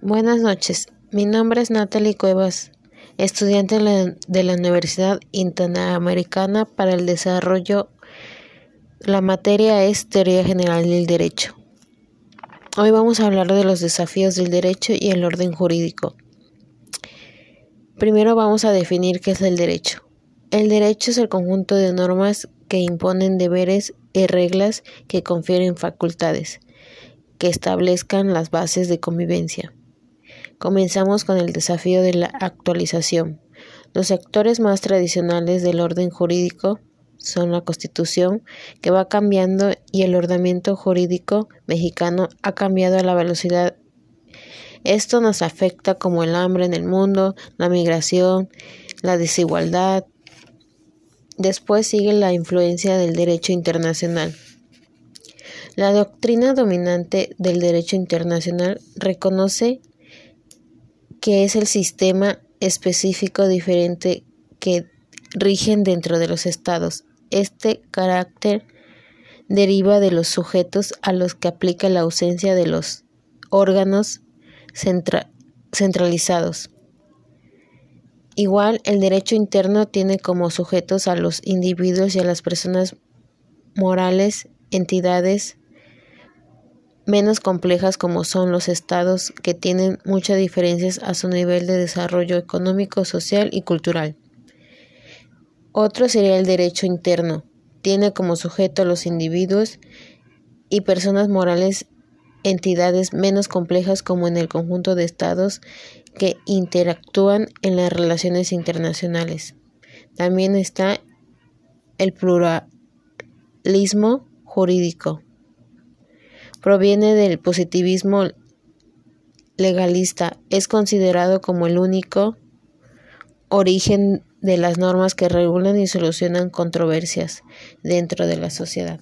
Buenas noches, mi nombre es Natalie Cuevas, estudiante de la Universidad Interamericana para el Desarrollo. La materia es Teoría General del Derecho. Hoy vamos a hablar de los desafíos del derecho y el orden jurídico. Primero vamos a definir qué es el derecho. El derecho es el conjunto de normas que imponen deberes y reglas que confieren facultades, que establezcan las bases de convivencia. Comenzamos con el desafío de la actualización. Los sectores más tradicionales del orden jurídico son la Constitución, que va cambiando, y el ordenamiento jurídico mexicano ha cambiado a la velocidad. Esto nos afecta como el hambre en el mundo, la migración, la desigualdad. Después sigue la influencia del derecho internacional. La doctrina dominante del derecho internacional reconoce que es el sistema específico diferente que rigen dentro de los estados. Este carácter deriva de los sujetos a los que aplica la ausencia de los órganos centralizados. Igual, el derecho interno tiene como sujetos a los individuos y a las personas morales, entidades, menos complejas como son los estados que tienen muchas diferencias a su nivel de desarrollo económico, social y cultural. Otro sería el derecho interno. Tiene como sujeto a los individuos y personas morales entidades menos complejas como en el conjunto de estados que interactúan en las relaciones internacionales. También está el pluralismo jurídico proviene del positivismo legalista. Es considerado como el único origen de las normas que regulan y solucionan controversias dentro de la sociedad.